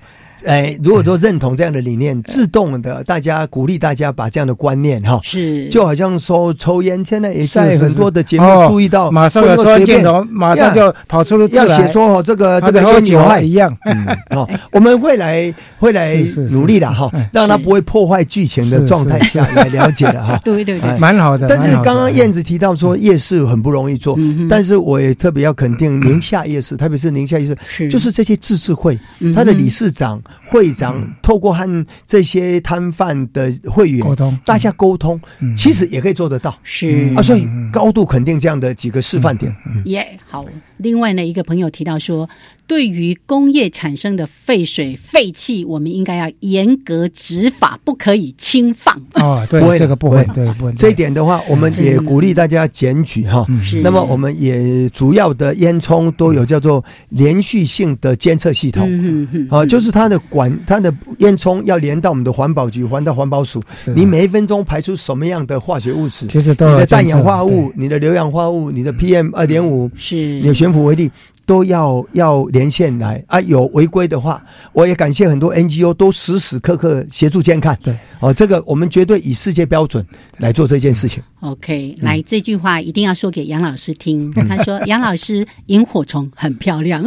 哎，如果说认同这样的理念，自动的，大家鼓励大家把这样的观念哈，是。就好像说抽烟，现在也在很多的节目注意到，马上要说镜头，马上就跑出了要写说哦，这个这个烟酒害。一样，嗯，哦，我们会来会来努力的哈，让他不会破坏剧情的状态下来了解的哈，对对对，蛮好的。但是刚刚燕子提到说夜市很不容易做，但是我也特别要肯定宁夏夜市，特别是宁夏夜市，就是这些自治会，他的理事长。会长透过和这些摊贩的会员沟通，大家沟通，其实也可以做得到。是啊，所以高度肯定这样的几个示范点。耶，好。另外呢，一个朋友提到说。对于工业产生的废水废气，我们应该要严格执法，不可以轻放。哦，对，这个不会，对，不会。这一点的话，我们也鼓励大家检举哈。那么，我们也主要的烟囱都有叫做连续性的监测系统。嗯嗯啊，就是它的管，它的烟囱要连到我们的环保局，环到环保署。你每一分钟排出什么样的化学物质？其实都你的氮氧化物、你的硫氧化物、你的 PM 二点五，是你悬浮微粒。都要要连线来啊！有违规的话，我也感谢很多 NGO 都时时刻刻协助监看。对，哦，这个我们绝对以世界标准来做这件事情。OK，来这句话一定要说给杨老师听。他说：“杨老师，萤火虫很漂亮。”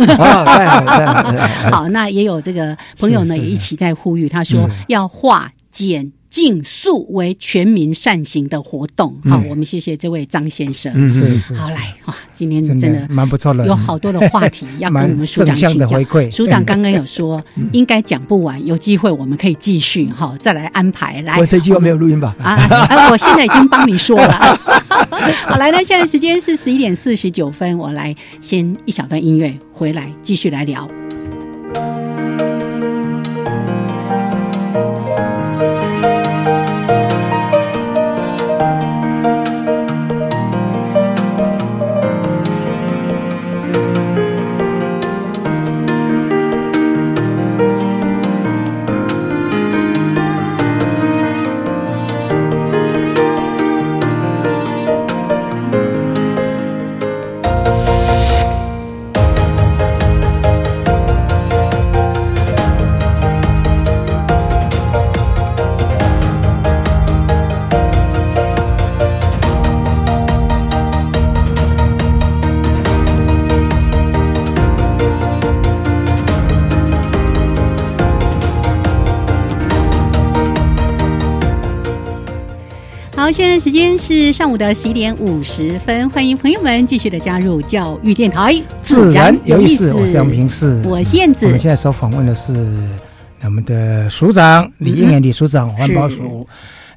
好，那也有这个朋友呢，也一起在呼吁。他说要化简。竞速为全民善行的活动，好，我们谢谢这位张先生。嗯，是是。好来哇，今天真的蛮不错的，有好多的话题要 跟我们署长请教。署长刚刚有说 应该讲不完，有机会我们可以继续哈，再来安排来。我这句话没有录音吧？啊，我现在已经帮你说了。好来，那现在时间是十一点四十九分，我来先一小段音乐，回来继续来聊。时间是上午的十一点五十分，欢迎朋友们继续的加入教育电台，自然有意思。我是杨平，是我燕子。我们现在所访问的是我们的署长李应元李署长，环保署。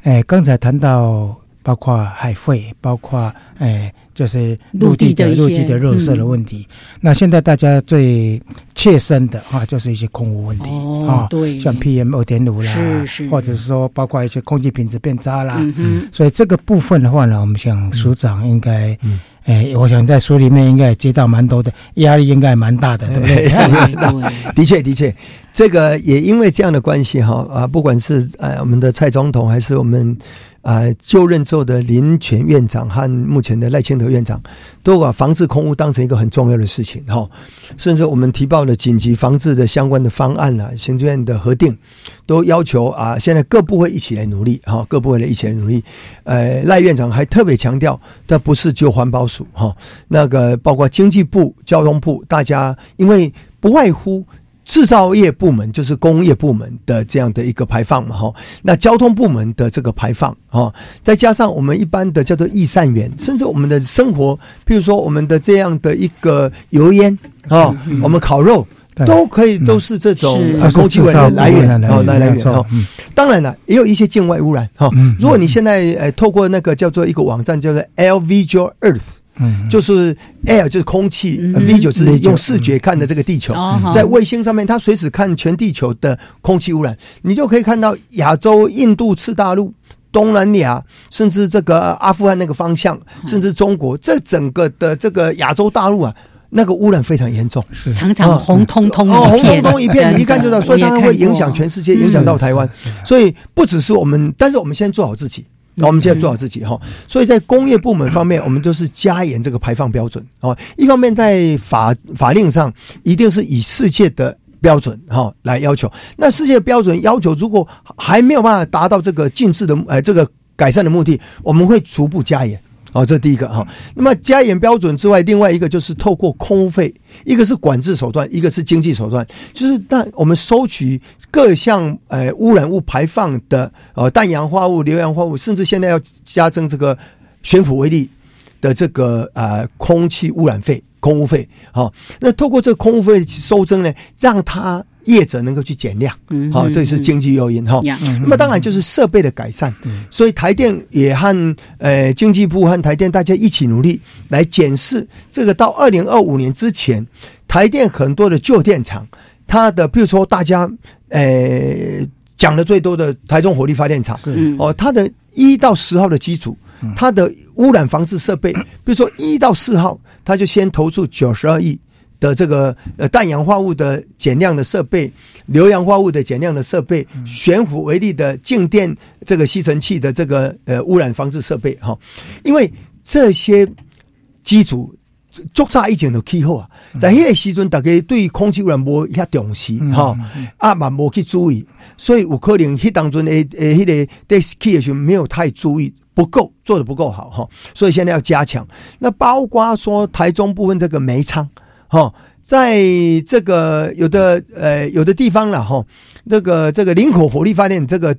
哎，刚才谈到包括海废，包括哎。就是陆地的陆地的热色的问题。那现在大家最切身的啊，就是一些空污问题啊，对，像 PM 二点五啦，是是，或者是说包括一些空气品质变差啦。嗯所以这个部分的话呢，我们想署长应该，哎，我想在署里面应该也接到蛮多的压力，应该蛮大的，对不对？的确的确，这个也因为这样的关系哈啊，不管是呃我们的蔡总统还是我们。啊，就任之后的林权院长和目前的赖清德院长，都把防治空污当成一个很重要的事情哈。甚至我们提报的紧急防治的相关的方案啊，行政院的核定，都要求啊，现在各部会一起来努力哈，各部会来一起来努力。呃，赖院长还特别强调，这不是就环保署哈，那个包括经济部、交通部，大家因为不外乎。制造业部门就是工业部门的这样的一个排放嘛，哈，那交通部门的这个排放，哈，再加上我们一般的叫做易散源，甚至我们的生活，譬如说我们的这样的一个油烟啊，我们烤肉都可以都是这种空气污染来源哦，来来源哦。当然了，也有一些境外污染哈。如果你现在呃透过那个叫做一个网站叫做 L Visual Earth。嗯，就是 air 就是空气，v 就是用视觉看的这个地球，在卫星上面，它随时看全地球的空气污染，你就可以看到亚洲、印度次大陆、东南亚，甚至这个阿富汗那个方向，甚至中国，这整个的这个亚洲大陆啊，那个污染非常严重，是。常常红彤彤哦，红彤彤一片，你一看就知道，所以它会影响全世界，影响到台湾，所以不只是我们，但是我们先做好自己。那我们现在做好自己哈，所以在工业部门方面，我们就是加严这个排放标准哦。一方面在法法令上，一定是以世界的标准哈来要求。那世界标准要求，如果还没有办法达到这个近似的呃这个改善的目的，我们会逐步加严。哦，这第一个哈。那么加严标准之外，另外一个就是透过空费，一个是管制手段，一个是经济手段，就是但我们收取各项呃污染物排放的呃氮氧化物、硫氧化物，甚至现在要加征这个悬浮微粒的这个呃空气污染费、空污费。好，那透过这个空污费收征呢，让它。业者能够去减量，好，这是经济诱因哈。那么当然就是设备的改善，所以台电也和呃经济部和台电大家一起努力来检视这个到二零二五年之前，台电很多的旧电厂，它的比如说大家呃讲的最多的台中火力发电厂，哦，它的一到十号的机组，它的污染防治设备，比如说一到四号，它就先投注九十二亿。的这个呃氮氧化物的减量的设备，硫氧化物的减量的设备，悬浮微粒的静电这个吸尘器的这个呃污染防治设备哈，因为这些机组做炸以前的气候啊，在迄个时阵大家对空气污染无遐重视哈，啊嘛无去注意，所以有可能迄当中诶诶迄个对气的时候没有太注意，不够做的不够好哈，所以现在要加强。那包括说台中部分这个煤仓。哈，在这个有的呃有的地方了哈，那个这个林口火力发电这个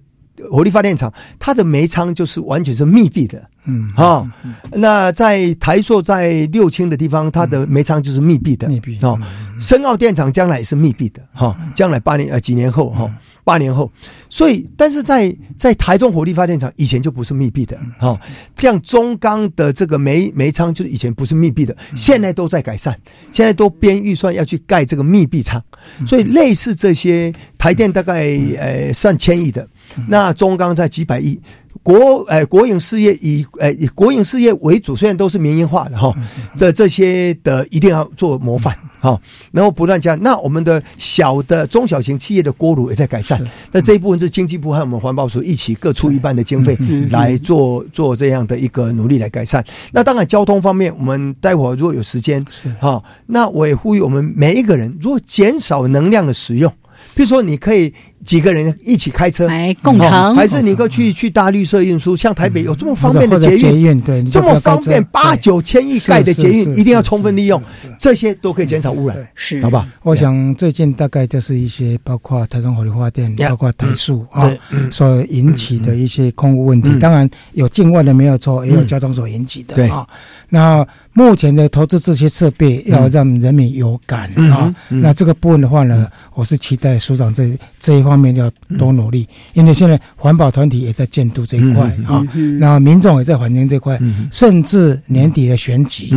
火力发电厂，它的煤仓就是完全是密闭的，嗯，哈，那在台塑在六轻的地方，它的煤仓就是密闭的，密闭哦。深澳电厂将来也是密闭的，哈，将来八年呃几年后哈。八年后，所以但是在在台中火力发电厂以前就不是密闭的，哈，像中钢的这个煤煤仓就是以前不是密闭的，现在都在改善，现在都编预算要去盖这个密闭仓，所以类似这些台电大概呃上千亿的，那中钢在几百亿。国诶，国营事业以诶以国营事业为主，虽然都是民营化的哈，这这些的一定要做模范哈，然后不断加。那我们的小的中小型企业的锅炉也在改善。那这一部分是经济部和我们环保署一起各出一半的经费来做做这样的一个努力来改善。那当然交通方面，我们待会儿如果有时间哈，那我也呼吁我们每一个人，如果减少能量的使用。比如说，你可以几个人一起开车？来共乘，还是你够去去搭绿色运输？像台北有这么方便的捷运，对，这么方便八九千亿盖的捷运，一定要充分利用，这些都可以减少污染，是，好吧？我想最近大概就是一些包括台中火力发电，包括台塑啊所引起的一些空污问题，当然有境外的没有错，也有交通所引起的啊。那目前的投资这些设备要让人民有感啊，那这个部分的话呢，我是期待署长这这一方面要多努力，因为现在环保团体也在监督这一块啊，那民众也在环境这块，甚至年底的选举，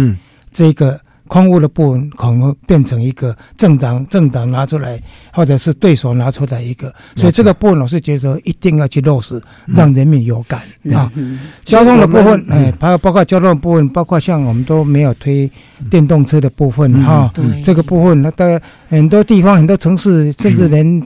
这个。空污的部分可能变成一个政党政党拿出来，或者是对手拿出来一个，所以这个部分我是觉得一定要去落实，让人民有感啊。交通的部分，哎，包包括交通的部分，包括像我们都没有推电动车的部分哈，这个部分，那大概很多地方、很多城市，甚至连。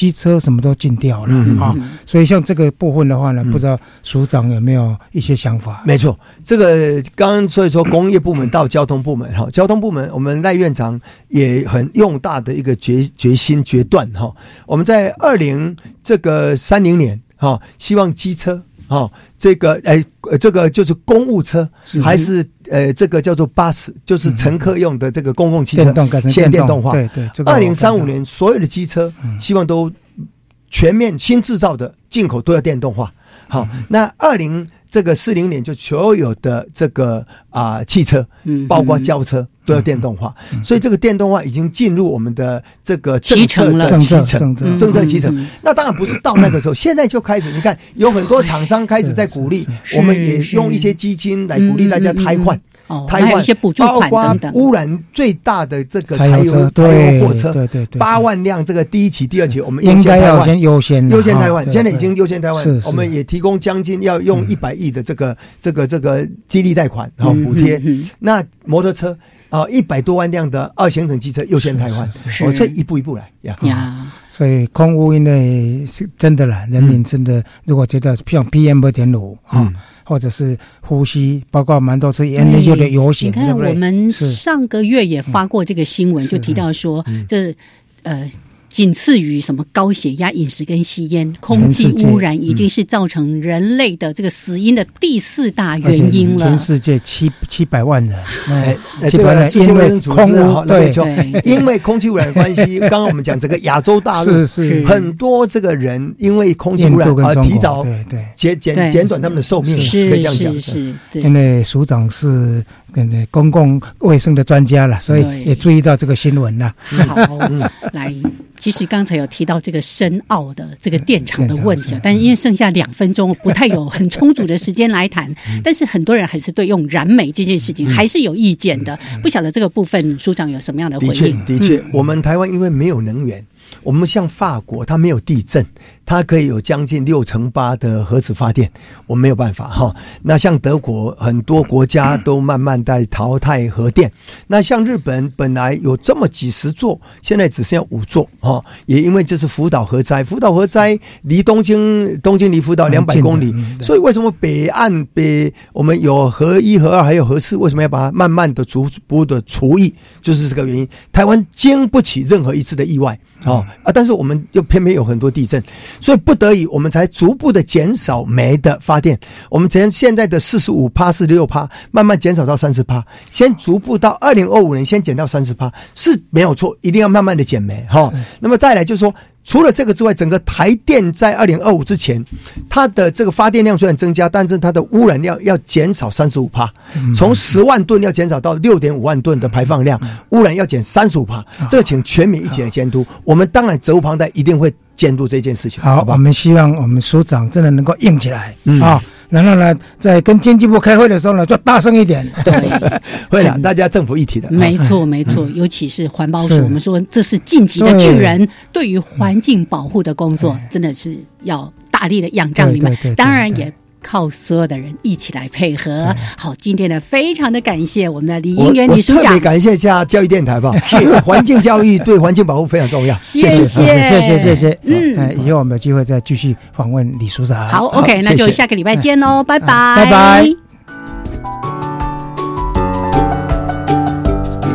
机车什么都禁掉了啊，所以像这个部分的话呢，不知道署长有没有一些想法？没错，这个刚刚所以说工业部门到交通部门哈，交通部门我们赖院长也很用大的一个决决心决断哈，我们在二零这个三零年哈，希望机车。哦，这个哎，这个就是公务车，还是呃，这个叫做巴士，就是乘客用的这个公共汽车，现在电动化。对对，二零三五年所有的机车，希望都全面新制造的进口都要电动化。好，那二零。这个四零年就所有的这个啊汽车，包括轿车都要电动化，所以这个电动化已经进入我们的这个政策的政策政策。集成。那当然不是到那个时候，现在就开始。你看，有很多厂商开始在鼓励，我们也用一些基金来鼓励大家汰换。台湾包括污染最大的这个柴油柴油货车，对对对，八万辆这个第一期、第二期，我们应该要先优先优先台湾，现在已经优先台湾，我们也提供将近要用一百亿的这个这个这个激励贷款哈补贴。那摩托车啊，一百多万辆的二行程汽车优先台湾，我所以一步一步来呀。所以空污因为是真的啦，人民真的如果觉得像 PM 二点五啊。或者是呼吸，包括蛮多次烟那些的游行，你看，我们上个月也发过这个新闻，就提到说，这呃。仅次于什么高血压、饮食跟吸烟，空气污染已经是造成人类的这个死因的第四大原因了。全世界七七百万人，哎，七百万人因为空污，对，因为空气污染的关系。刚刚我们讲整个亚洲大陆，是是很多这个人因为空气污染而提早对对减减减短他们的寿命，可以这样讲。是，因为署长是公共卫生的专家了，所以也注意到这个新闻了。好，来。其实刚才有提到这个深奥的这个电厂的问题，但是因为剩下两分钟，不太有很充足的时间来谈。但是很多人还是对用燃煤这件事情还是有意见的。不晓得这个部分，署长有什么样的回应？的确，的确，我们台湾因为没有能源。我们像法国，它没有地震，它可以有将近六成八的核子发电，我们没有办法哈。那像德国，很多国家都慢慢在淘汰核电。那像日本，本来有这么几十座，现在只剩下五座哈。也因为这是福岛核灾，福岛核灾离东京，东京离福岛两百公里，所以为什么北岸北我们有核一、核二还有核四，为什么要把它慢慢的逐步的除役？就是这个原因。台湾经不起任何一次的意外。哦啊！但是我们又偏偏有很多地震，所以不得已，我们才逐步的减少煤的发电。我们从现在的四十五趴、四十六趴，慢慢减少到三十趴，先逐步到二零二五年先减到三十趴是没有错，一定要慢慢的减煤哈。那么再来就是说。除了这个之外，整个台电在二零二五之前，它的这个发电量虽然增加，但是它的污染量要减少三十五帕，从十万吨要减少到六点五万吨的排放量，污染要减三十五帕。这个请全民一起来监督，我们当然责无旁贷，一定会监督这件事情。好，我们希望我们署长真的能够硬起来啊。然后呢，在跟经济部开会的时候呢，就大声一点。对，会了，大家政府一体的。没错，没错，尤其是环保署，我们说这是晋级的巨人，对于环境保护的工作，真的是要大力的仰仗你们。当然也。靠所有的人一起来配合。好，今天呢，非常的感谢我们的李英元李书长，特别感谢一下教育电台吧，因为 环境教育对环境保护非常重要。谢谢，谢谢，谢谢。嗯，以后我们有机会再继续访问李书长。好，OK，那就下个礼拜见喽，拜拜，拜拜。